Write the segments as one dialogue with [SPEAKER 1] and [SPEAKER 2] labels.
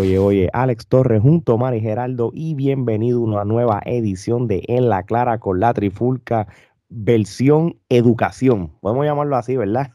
[SPEAKER 1] oye, oye, Alex Torres junto a Mari Geraldo y bienvenido a una nueva edición de En la Clara con la Trifulca, versión educación. Podemos llamarlo así, ¿verdad?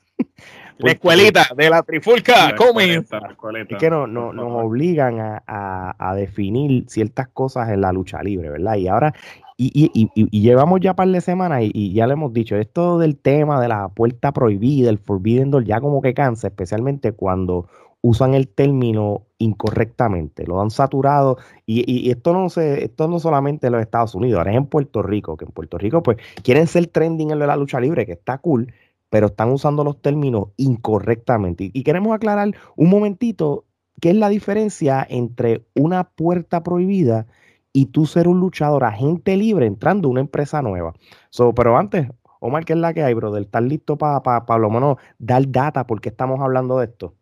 [SPEAKER 2] La escuelita de la Trifulca comienza.
[SPEAKER 1] Es que no, no, nos obligan a, a, a, definir ciertas cosas en la lucha libre, ¿verdad? Y ahora, y, y, y, llevamos ya un par de semanas y, ya le hemos dicho, esto del tema de la puerta prohibida, el Forbidden Door, ya como que cansa, especialmente cuando usan el término incorrectamente, lo han saturado y, esto no se, esto no solamente en los Estados Unidos, ahora es en Puerto Rico, que en Puerto Rico pues quieren ser trending en la lucha libre, que está cool, pero están usando los términos incorrectamente. Y, queremos aclarar un momentito qué es la diferencia entre una puerta prohibida y tú ser un luchador, agente libre, entrando a una empresa nueva. So, pero antes, Omar, ¿qué es la que hay, brother? ¿Estás listo para pa, pa, lo menos dar data porque estamos hablando de esto?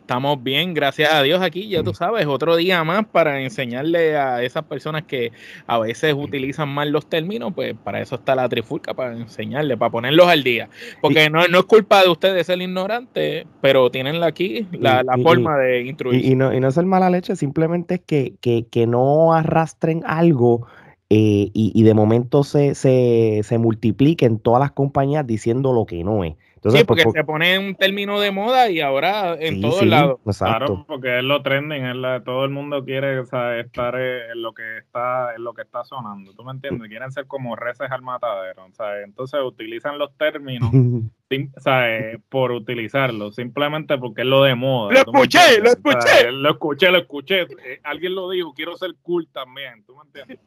[SPEAKER 2] Estamos bien, gracias a Dios aquí, ya tú sabes, otro día más para enseñarle a esas personas que a veces utilizan mal los términos, pues para eso está la trifulca, para enseñarle, para ponerlos al día. Porque no, no es culpa de ustedes ser ignorante, pero tienen aquí la, forma de instruir.
[SPEAKER 1] Y, no, y no es el mala leche, simplemente es que, que, que no arrastren algo eh, y, y, de momento se, se, se multipliquen todas las compañías diciendo lo que no es
[SPEAKER 2] sí, porque se pone un término de moda y ahora en todos lados.
[SPEAKER 3] Claro, porque es lo trending, es todo el mundo quiere estar en lo que está en lo que está sonando. ¿Tú me entiendes? Quieren ser como reces al matadero. Entonces utilizan los términos por utilizarlos, simplemente porque es lo de moda.
[SPEAKER 2] Lo escuché, lo escuché.
[SPEAKER 3] lo escuché, lo escuché. Eh, alguien lo dijo, quiero ser cool también. ¿Tú me entiendes?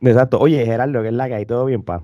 [SPEAKER 1] Exacto. Oye, Gerardo, ¿qué es la que hay? ¿Todo bien, pa?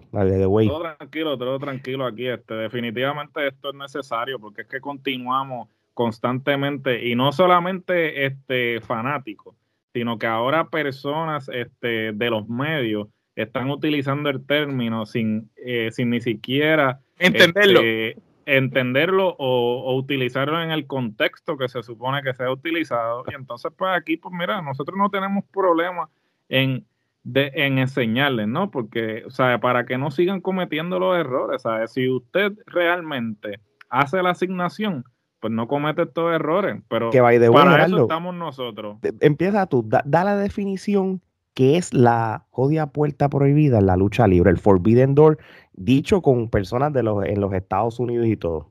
[SPEAKER 3] Todo tranquilo, todo tranquilo aquí. Este, definitivamente esto es necesario porque es que continuamos constantemente y no solamente este, fanáticos, sino que ahora personas este, de los medios están utilizando el término sin, eh, sin ni siquiera
[SPEAKER 2] entenderlo.
[SPEAKER 3] Este, entenderlo o, o, utilizarlo en el contexto que se supone que se ha utilizado. Y entonces, pues aquí, pues mira, nosotros no tenemos problema en de, en enseñarles, ¿no? Porque, o sea, para que no sigan cometiendo los errores, ¿sabes? Si usted realmente hace la asignación, pues no comete estos errores, pero
[SPEAKER 1] que de
[SPEAKER 3] para eso estamos nosotros.
[SPEAKER 1] Empieza tú, da, la definición que es la jodia puerta prohibida en la lucha libre, el Forbidden Door, dicho con personas de los, en los Estados Unidos y todo.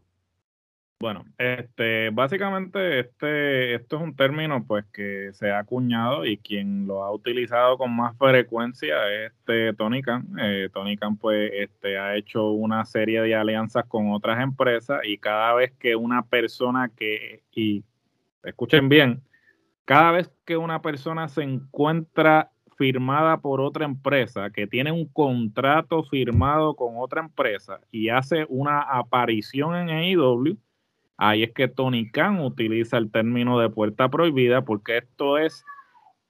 [SPEAKER 3] Bueno, este, básicamente este, esto es un término pues que se ha acuñado y quien lo ha utilizado con más frecuencia es este Tony Khan. Eh, Tony Khan pues este, ha hecho una serie de alianzas con otras empresas y cada vez que una persona que, y escuchen bien, cada vez que una persona se encuentra firmada por otra empresa, que tiene un contrato firmado con otra empresa y hace una aparición en AEW, Ahí es que Tony Khan utiliza el término de puerta prohibida porque esto es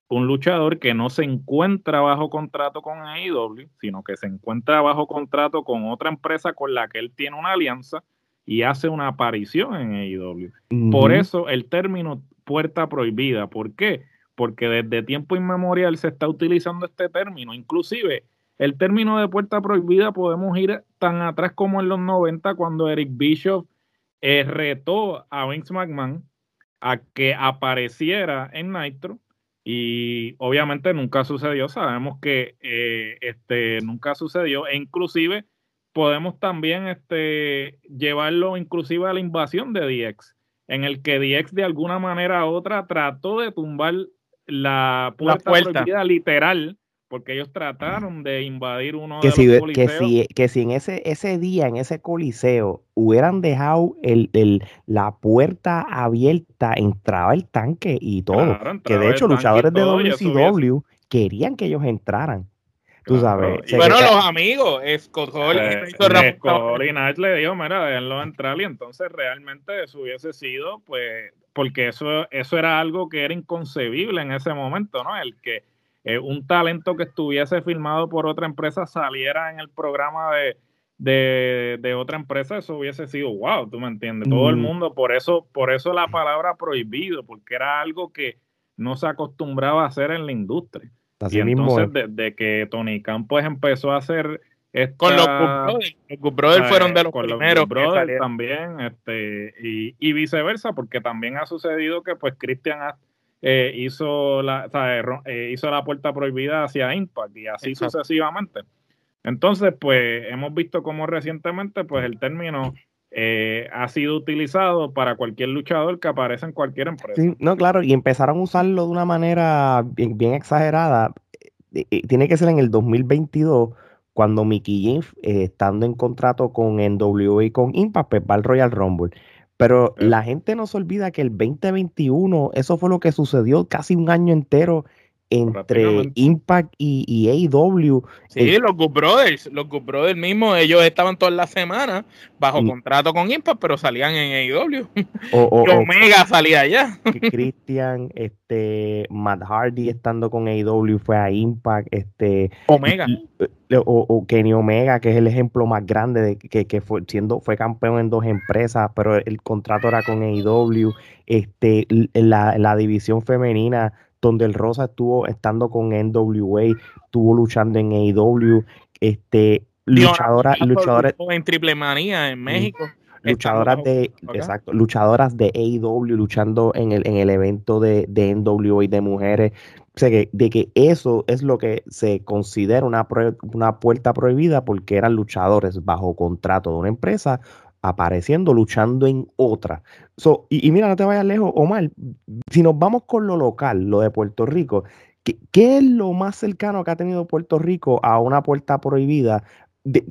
[SPEAKER 3] un luchador que no se encuentra bajo contrato con AEW, sino que se encuentra bajo contrato con otra empresa con la que él tiene una alianza y hace una aparición en AEW. Por eso el término puerta prohibida. ¿Por qué? Porque desde tiempo inmemorial se está utilizando este término. Inclusive el término de puerta prohibida podemos ir tan atrás como en los 90 cuando Eric Bischoff eh, retó a Vince McMahon a que apareciera en Nitro y obviamente nunca sucedió. Sabemos que eh, este, nunca sucedió e inclusive podemos también este, llevarlo inclusive a la invasión de DX, en el que DX de alguna manera u otra trató de tumbar la puerta, la puerta. literal porque ellos trataron de invadir uno
[SPEAKER 1] que
[SPEAKER 3] de los
[SPEAKER 1] coliseos. Que si, que si en ese, ese día, en ese coliseo, hubieran dejado el, el, la puerta abierta, entraba el tanque y todo. que de hecho, luchadores de WCW querían que ellos entraran. Tú sabes.
[SPEAKER 2] Bueno, los amigos, Scott Hall
[SPEAKER 3] eh, y le dijo, mira, déjenlo entrar y entonces realmente eso hubiese sido, pues, porque eso, eso era algo que era inconcebible en ese momento, ¿no? El que eh, un talento que estuviese filmado por otra empresa saliera en el programa de, de, otra empresa, eso hubiese sido wow, tú me entiendes. Todo el mundo, por eso, por eso la palabra prohibido, porque era algo que no se acostumbraba a hacer en la industria. y entonces, desde que Tony Campos empezó a hacer
[SPEAKER 2] con los Good Brothers, fueron de los
[SPEAKER 3] con
[SPEAKER 2] primeros.
[SPEAKER 3] Los también, este, y, y, viceversa, porque también ha sucedido que pues Christian ha eh, hizo, la, eh, hizo la puerta prohibida hacia Impact y así sucesivamente. Entonces, pues hemos visto cómo recientemente pues el término eh, ha sido utilizado para cualquier luchador que aparece en cualquier empresa.
[SPEAKER 1] Sí, no, claro, y empezaron a usarlo de una manera bien, exagerada. tiene que ser en el 2022 cuando Mickey James, estando en contrato con NWA y con Impact, pues va al Royal Rumble. Pero la gente no se olvida que el 2021, eso fue lo que sucedió casi un año entero entre Impact y, AEW.
[SPEAKER 2] Sí, los Good Brothers, los Good Brothers mismos, ellos estaban todas las semanas bajo contrato con Impact, pero salían en AEW. O, y Omega salía allá.
[SPEAKER 1] Christian, este, Matt Hardy estando con AEW fue a Impact, este
[SPEAKER 2] Omega.
[SPEAKER 1] O, Kenny Omega, que es el ejemplo más grande de que, que fue siendo, fue campeón en dos empresas, pero el contrato era con AEW, este, la, la división femenina donde el Rosa estuvo estando con NWA, estuvo luchando en AEW, este, luchadoras, luchadoras
[SPEAKER 2] en Triple Manía en México.
[SPEAKER 1] Luchadoras de, exacto, luchadoras de AEW luchando en el, en el evento de, de NWA de mujeres. O sea, que, de que eso es lo que se considera una, una puerta prohibida porque eran luchadores bajo contrato de una empresa apareciendo, luchando en otra. y, mira, no te vayas lejos, Omar, si nos vamos con lo local, lo de Puerto Rico, ¿qué, es lo más cercano que ha tenido Puerto Rico a una puerta prohibida?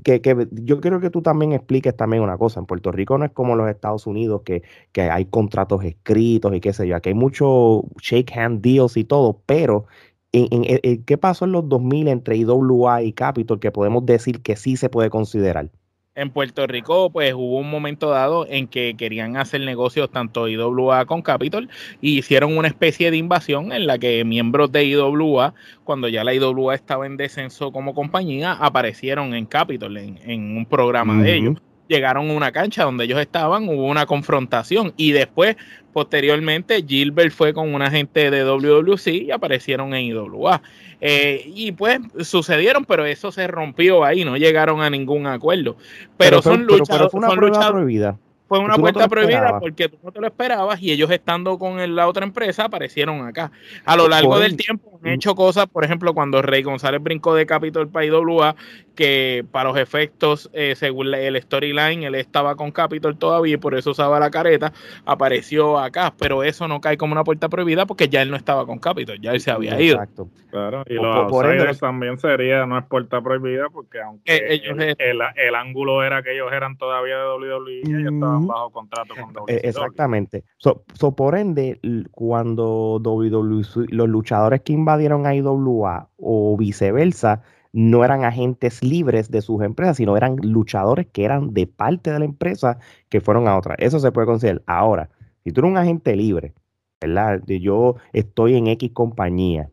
[SPEAKER 1] que, yo quiero que tú también expliques también una cosa. En Puerto Rico no es como los Estados Unidos, que, que hay contratos escritos y qué sé yo. Aquí hay mucho shake hand deals y todo, pero en, ¿qué pasó en los 2000 entre IWA y Capitol que podemos decir que sí se puede considerar?
[SPEAKER 2] En Puerto Rico, pues hubo un momento dado en que querían hacer negocios tanto IWA con Capitol y hicieron una especie de invasión en la que miembros de IWA, cuando ya la IWA estaba en descenso como compañía, aparecieron en Capitol, en, un programa de ellos llegaron a una cancha donde ellos estaban, hubo una confrontación y después, posteriormente, Gilbert fue con una gente de WWC y aparecieron en IWA. Eh, y pues sucedieron, pero eso se rompió ahí, no llegaron a ningún acuerdo. Pero, son luchas.
[SPEAKER 1] fue una prueba prohibida.
[SPEAKER 2] Fue una puerta prohibida porque tú no te lo esperabas y ellos estando con la otra empresa aparecieron acá. A lo largo del tiempo han hecho cosas, por ejemplo, cuando Rey González brincó de Capitol para IWA, que para los efectos, eh, según el storyline, él estaba con Capitol todavía y por eso usaba la careta, apareció acá, pero eso no cae como una puerta prohibida porque ya él no estaba con Capitol, ya él se había ido. Exacto.
[SPEAKER 3] Claro, y los por, también sería, no es puerta prohibida porque aunque eh, el, ángulo era que ellos eran todavía de WWE, ellos estaban bajo contrato con WWE.
[SPEAKER 1] E, exactamente. So, por ende, cuando WWE, los luchadores que invadieron a IWA o viceversa, no eran agentes libres de sus empresas, sino eran luchadores que eran de parte de la empresa que fueron a otra. Eso se puede considerar. Ahora, si tú eres un agente libre, ¿verdad? Yo estoy en X compañía,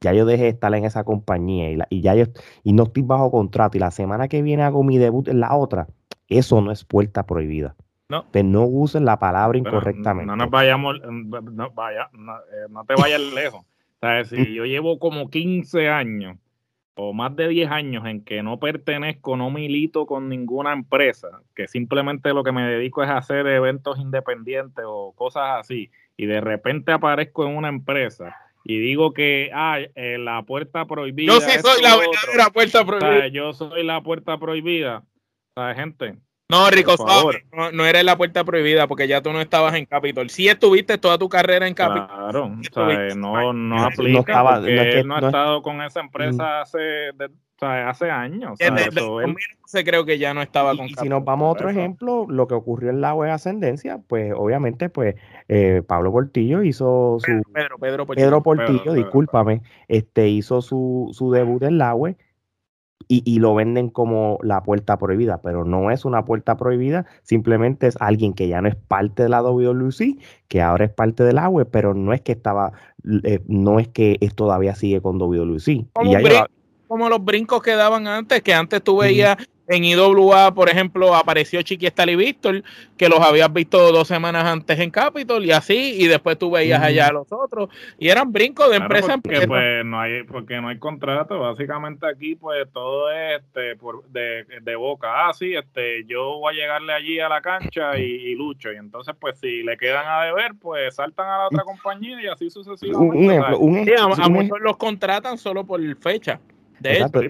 [SPEAKER 1] ya yo dejé de estar en esa compañía y, ya yo y no estoy bajo contrato y la semana que viene hago mi debut en la otra, eso no es puerta prohibida. No. Te no usen la palabra incorrectamente.
[SPEAKER 3] No nos vayamos, no, vaya, no, eh, no te vayas lejos. O sea, si yo llevo como 15 años o más de 10 años en que no pertenezco, no milito con ninguna empresa, que simplemente lo que me dedico es a hacer eventos independientes o cosas así, y de repente aparezco en una empresa y digo que ah, eh, la puerta prohibida.
[SPEAKER 2] Yo sí soy la verdadera puerta prohibida.
[SPEAKER 3] yo soy la puerta prohibida. ¿Sabes, gente?
[SPEAKER 2] No, Rico no, no, eres la puerta prohibida porque ya tú no estabas en Capitol. Sí estuviste toda tu carrera en Capitol.
[SPEAKER 3] Claro, no, no aplica no estaba, porque no, ha estado con esa empresa mm. hace, hace años.
[SPEAKER 2] se creo que ya no estaba con
[SPEAKER 1] y, Si nos vamos a otro ejemplo, lo que ocurrió en la web Ascendencia, pues obviamente pues eh, Pablo Portillo hizo su...
[SPEAKER 2] Pedro, Pedro,
[SPEAKER 1] Portillo. Pedro Portillo, discúlpame, este hizo su, su debut en la web y, lo venden como la puerta prohibida, pero no es una puerta prohibida, simplemente es alguien que ya no es parte de la WWC, que ahora es parte del agua, pero no es que estaba, eh, no es que todavía sigue con WWC.
[SPEAKER 2] Como, como los brincos que daban antes, que antes tú veías en IWA, por ejemplo, apareció Chiqui y Víctor, que los habías visto dos semanas antes en Capitol y así, y después tú veías allá a los otros, y eran brincos de empresa
[SPEAKER 3] porque, en Pues, no hay, porque no hay contrato, básicamente aquí pues todo es este, por, de, de, boca, ah, sí, este, yo voy a llegarle allí a la cancha y, lucho, y entonces pues si le quedan a deber, pues saltan a la otra compañía y así sucesivamente. Un ejemplo,
[SPEAKER 2] un, a, muchos los contratan solo por fecha. De Exacto,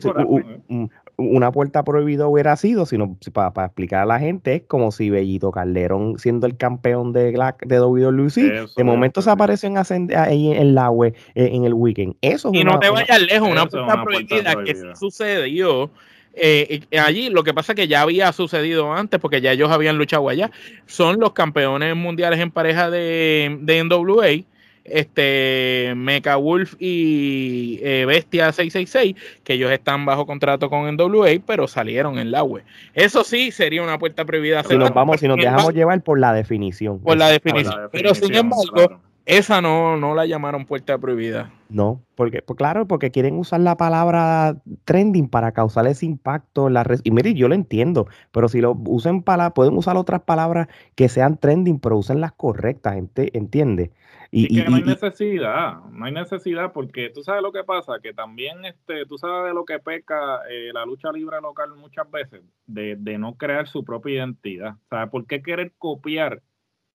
[SPEAKER 1] una puerta prohibida hubiera sido, sino para, explicar a la gente, es como si Bellito Calderón, siendo el campeón de, de WWE, de momento se aparece en, ahí en la web, eh, en el weekend. Eso
[SPEAKER 2] y no te vayas lejos, una puerta prohibida que sucedió. Eh, allí lo que pasa es que ya había sucedido antes porque ya ellos habían luchado allá. Son los campeones mundiales en pareja de, de NWA este Mecha Wolf y eh, Bestia 666, que ellos están bajo contrato con NWA, pero salieron en la web. Eso sí sería una puerta prohibida.
[SPEAKER 1] Si nos vamos, si nos dejamos llevar por la definición.
[SPEAKER 2] Por la definición. pero sin embargo, esa no, no la llamaron puerta prohibida.
[SPEAKER 1] No, porque, pues claro, porque quieren usar la palabra trending para causar ese impacto en la red. Y mire, yo lo entiendo, pero si lo usen para, pueden usar otras palabras que sean trending, pero usen las correctas, ¿entiendes?
[SPEAKER 3] Y, que no hay necesidad, no hay necesidad porque tú sabes lo que pasa, que también este, tú sabes de lo que peca eh, la lucha libre local muchas veces, de, no crear su propia identidad. ¿Sabes por qué querer copiar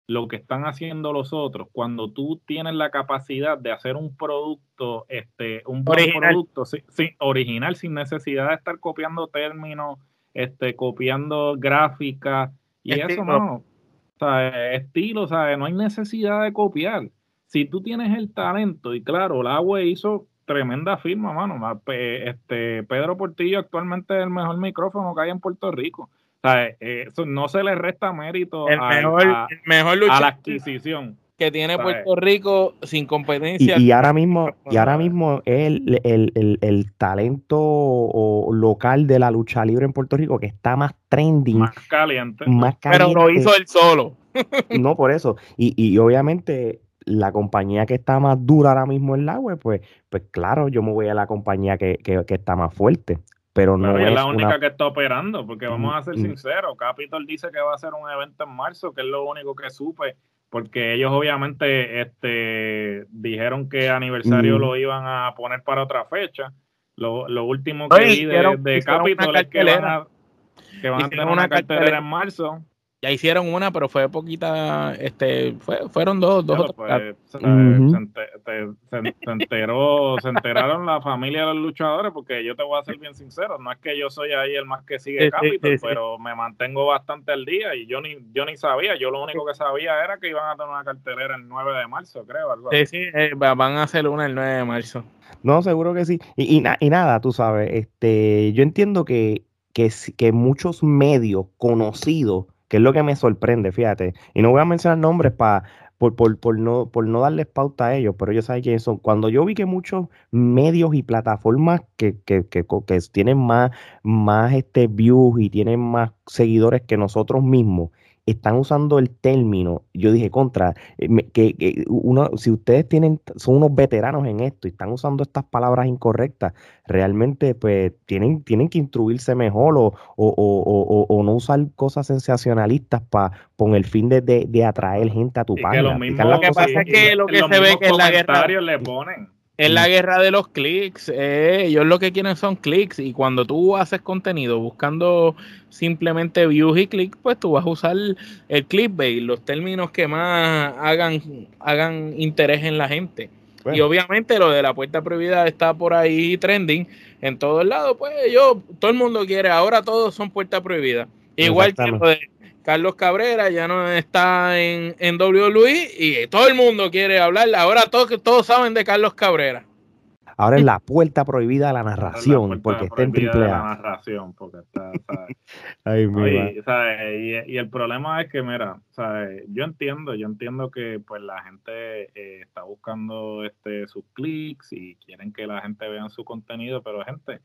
[SPEAKER 3] lo que están haciendo los otros cuando tú tienes la capacidad de hacer un producto, este, un buen producto sí, original sin necesidad de estar copiando términos, este, copiando gráficas y eso no. O estilo, ¿sabes? No hay necesidad de copiar si tú tienes el talento, y claro, la agua hizo tremenda firma, mano. Este, Pedro Portillo actualmente es el mejor micrófono que hay en Puerto Rico. O sea, eh, eso no se le resta mérito
[SPEAKER 2] el a, mejor,
[SPEAKER 3] a la adquisición
[SPEAKER 2] que tiene Puerto Rico sin competencia.
[SPEAKER 1] Y, ahora mismo, y ahora mismo el, el, el, talento local de la lucha libre en Puerto Rico que está más trending.
[SPEAKER 3] Más caliente.
[SPEAKER 1] Más
[SPEAKER 2] caliente. Pero lo hizo él solo.
[SPEAKER 1] no, por eso. Y, y obviamente la compañía que está más dura ahora mismo en la web, pues, pues claro, yo me voy a la compañía que, está más fuerte. Pero no
[SPEAKER 3] es, la única que está operando, porque vamos a ser sinceros, Capitol dice que va a ser un evento en marzo, que es lo único que supe, porque ellos obviamente este, dijeron que aniversario lo iban a poner para otra fecha. Lo, lo último que vi de, Capitol es que van a, que van a tener una cartelera en marzo
[SPEAKER 2] ya hicieron una, pero fue poquita, este, fue, fueron dos, dos
[SPEAKER 3] pues, se, enteró, se enteraron la familia de los luchadores, porque yo te voy a ser bien sincero, no es que yo soy ahí el más que sigue Capitol, pero me mantengo bastante al día y yo ni, yo ni sabía, yo lo único que sabía era que iban a tener una cartelera el 9 de marzo, creo. Algo
[SPEAKER 2] sí, sí, eh, van a hacer una el 9 de marzo.
[SPEAKER 1] No, seguro que sí. Y, y, y nada, tú sabes, este, yo entiendo que, que, que muchos medios conocidos que es lo que me sorprende, fíjate. Y no voy a mencionar nombres para por, por, no, por no darles pauta a ellos, pero ellos saben quiénes son. Cuando yo vi que muchos medios y plataformas que, que, que, que tienen más, más este views y tienen más seguidores que nosotros mismos, están usando el término, yo dije contra, eh, que, uno, si ustedes tienen, son unos veteranos en esto y están usando estas palabras incorrectas, realmente pues tienen, tienen que instruirse mejor o, o, o, no usar cosas sensacionalistas para con el fin de, de, atraer gente a tu página.
[SPEAKER 2] Lo, que pasa es que lo que se ve que en la guerra
[SPEAKER 3] le ponen
[SPEAKER 2] es la guerra de los clics. Eh, ellos lo que quieren son clics. Y cuando tú haces contenido buscando simplemente views y clics, pues tú vas a usar el clickbait, los términos que más hagan, hagan interés en la gente. Y obviamente lo de la puerta prohibida está por ahí trending en todos lados. Pues yo, todo el mundo quiere, ahora todos son puertas prohibidas. Igual que lo de Carlos Cabrera ya no está en, en WWE y todo el mundo quiere hablar. Ahora todos, todos saben de Carlos Cabrera.
[SPEAKER 1] Ahora es la puerta prohibida de la narración, porque está en triple A.
[SPEAKER 3] La narración, porque está, y, y, el problema es que, mira, yo entiendo, yo entiendo que pues la gente eh, está buscando este sus clics y quieren que la gente vea su contenido, pero gente,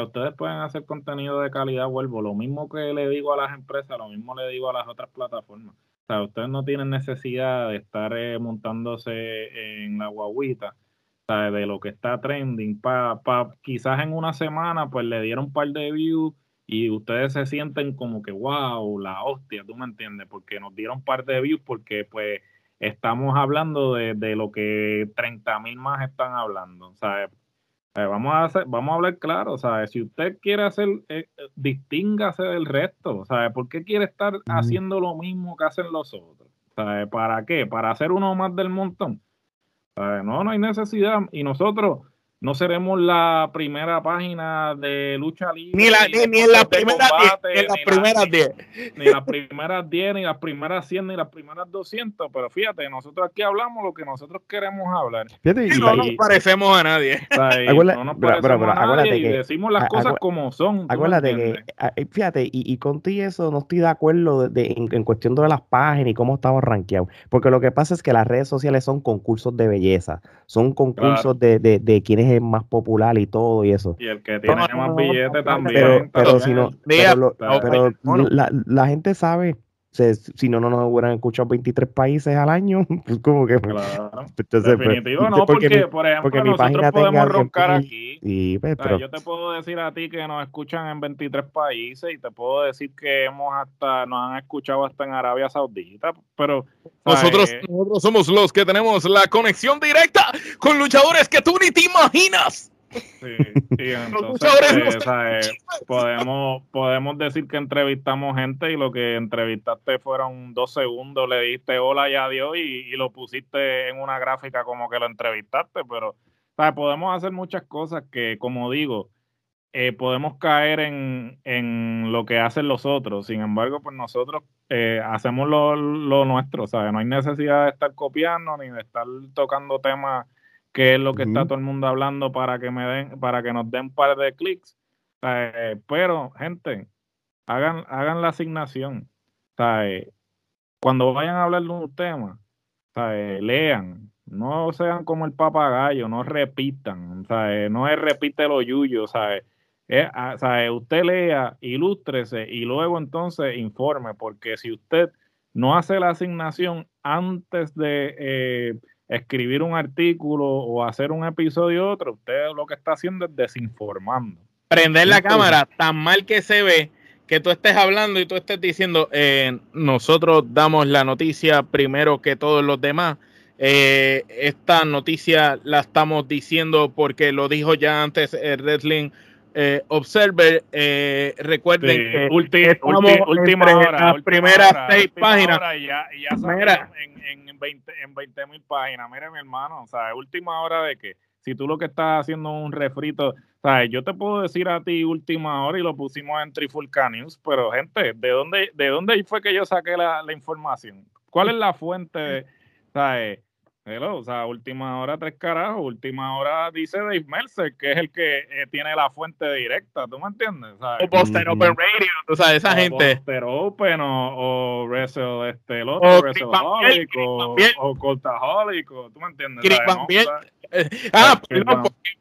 [SPEAKER 3] ustedes pueden hacer contenido de calidad, vuelvo. Lo mismo que le digo a las empresas, lo mismo le digo a las otras plataformas. O sea, ustedes no tienen necesidad de estar eh, montándose en la guaguita de lo que está trending. Pa, pa, quizás en una semana, pues le dieron un par de views y ustedes se sienten como que, wow, la hostia, tú me entiendes, porque nos dieron parte de views, porque pues estamos hablando de, lo que 30 mil más están hablando, ¿sabes? Eh, vamos, a hacer, vamos a hablar claro, ¿sabes? Si usted quiere hacer, eh, distíngase del resto, ¿sabes? ¿Por qué quiere estar haciendo lo mismo que hacen los otros? ¿Sabes? ¿Para qué? ¿Para hacer uno más del montón? ¿Sabes? No, no hay necesidad. Y nosotros, no seremos la primera página de lucha libre.
[SPEAKER 2] Ni, la, ni, en las primeras 10. las primeras 10.
[SPEAKER 3] Ni las primeras 10, ni las primeras 100, ni las primeras 200. Pero fíjate, nosotros aquí hablamos lo que nosotros queremos hablar.
[SPEAKER 2] Fíjate, y, no nos parecemos a nadie.
[SPEAKER 3] no nos parecemos a nadie y decimos las cosas como son.
[SPEAKER 1] Acuérdate que, fíjate, y, y contigo eso no estoy de acuerdo de, en, cuestión de las páginas y cómo estamos rankeados. Porque lo que pasa es que las redes sociales son concursos de belleza. Son concursos de, de, de más popular y todo y eso.
[SPEAKER 3] Y el que tiene más billetes también.
[SPEAKER 1] Pero, si no, pero, la, la, gente sabe si no, no nos hubieran escuchado 23 países al año, pues como que...
[SPEAKER 3] Claro. Entonces, pues, Definitivo, no, porque, por ejemplo, porque mi página podemos roncar aquí. Y, pues, yo te puedo decir a ti que nos escuchan en 23 países y te puedo decir que hemos hasta nos han escuchado hasta en Arabia Saudita, pero...
[SPEAKER 2] Nosotros, nosotros somos los que tenemos la conexión directa con luchadores que tú ni te imaginas.
[SPEAKER 3] Sí, entonces, eh, podemos, podemos decir que entrevistamos gente y lo que entrevistaste fueron dos segundos, le diste hola y adiós y, lo pusiste en una gráfica como que lo entrevistaste, pero podemos hacer muchas cosas que, como digo, eh, podemos caer en, en, lo que hacen los otros. Sin embargo, pues nosotros eh, hacemos lo, lo nuestro, ¿sabes? No hay necesidad de estar copiando ni de estar tocando temas que es lo que está todo el mundo hablando para que me den, para que nos den un par de clics. Eh, pero, gente, hagan, hagan la asignación. Cuando vayan a hablar de un tema, lean, no sean como el papagayo, no repitan, no es repite lo yuyo, ¿sabes? Usted lea, ilústrese y luego entonces informe, porque si usted no hace la asignación antes de eh, escribir un artículo o hacer un episodio otro, usted lo que está haciendo es desinformando.
[SPEAKER 2] Prender la cámara tan mal que se ve que tú estés hablando y tú estés diciendo, eh, nosotros damos la noticia primero que todos los demás. Eh, esta noticia la estamos diciendo porque lo dijo ya antes el Wrestling eh, Observer. recuerden que
[SPEAKER 3] última hora,
[SPEAKER 2] las primeras seis páginas.
[SPEAKER 3] ya, en, en 20 mil páginas. Mire, mi hermano, o sea, última hora de que si tú lo que estás haciendo es un refrito, ¿sabes? Yo te puedo decir a ti última hora y lo pusimos en Trifulca News, pero gente, ¿de dónde, de dónde fue que yo saqué la, la información? ¿Cuál es la fuente? ¿Sabes? Hello, o sea, última hora tres carajos, última hora dice Dave Mercer, que es el que eh, tiene la fuente directa, ¿tú me entiendes?
[SPEAKER 2] O Poster Open Radio, o sea, esa gente.
[SPEAKER 3] Poster Open o, o Wrestle, este, el otro, Wrestleholic o, o Cultaholic, ¿tú me entiendes?
[SPEAKER 2] ah,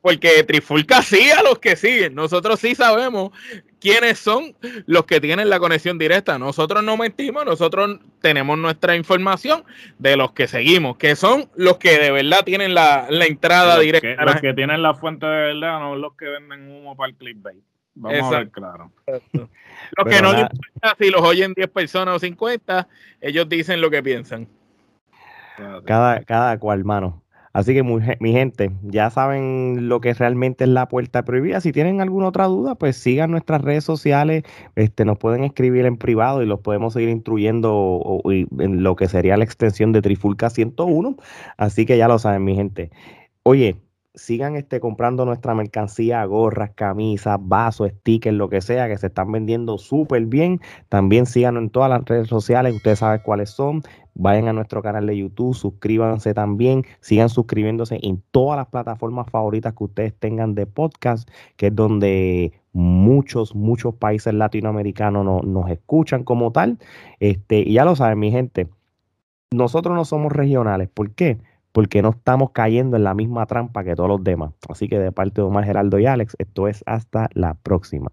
[SPEAKER 2] porque, Trifulca sí a los que siguen. Nosotros sí sabemos quiénes son los que tienen la conexión directa. Nosotros no mentimos, nosotros tenemos nuestra información de los que seguimos, que son los que de verdad tienen la, entrada directa.
[SPEAKER 3] los que tienen la fuente de verdad, no los que venden humo para el clickbait. Vamos a ver claro.
[SPEAKER 2] Los que no les importa si los oyen 10 personas o 50, ellos dicen lo que piensan.
[SPEAKER 1] Cada, cada cual, mano. Así que mi gente, ya saben lo que realmente es la puerta prohibida. Si tienen alguna otra duda, pues sigan nuestras redes sociales, este, nos pueden escribir en privado y los podemos seguir instruyendo en lo que sería la extensión de Trifulca 101. Así que ya lo saben, mi gente. Oye, sigan este, comprando nuestra mercancía, gorras, camisas, vasos, stickers, lo que sea, que se están vendiendo súper bien. También síganos en todas las redes sociales, ustedes saben cuáles son. Vayan a nuestro canal de YouTube, suscríbanse también, sigan suscribiéndose en todas las plataformas favoritas que ustedes tengan de podcast, que es donde muchos, muchos países latinoamericanos nos escuchan como tal. Este, y ya lo saben, mi gente, nosotros no somos regionales. ¿Por qué? porque no estamos cayendo en la misma trampa que todos los demás. Así que de parte de Omar Geraldo y Alex, esto es hasta la próxima.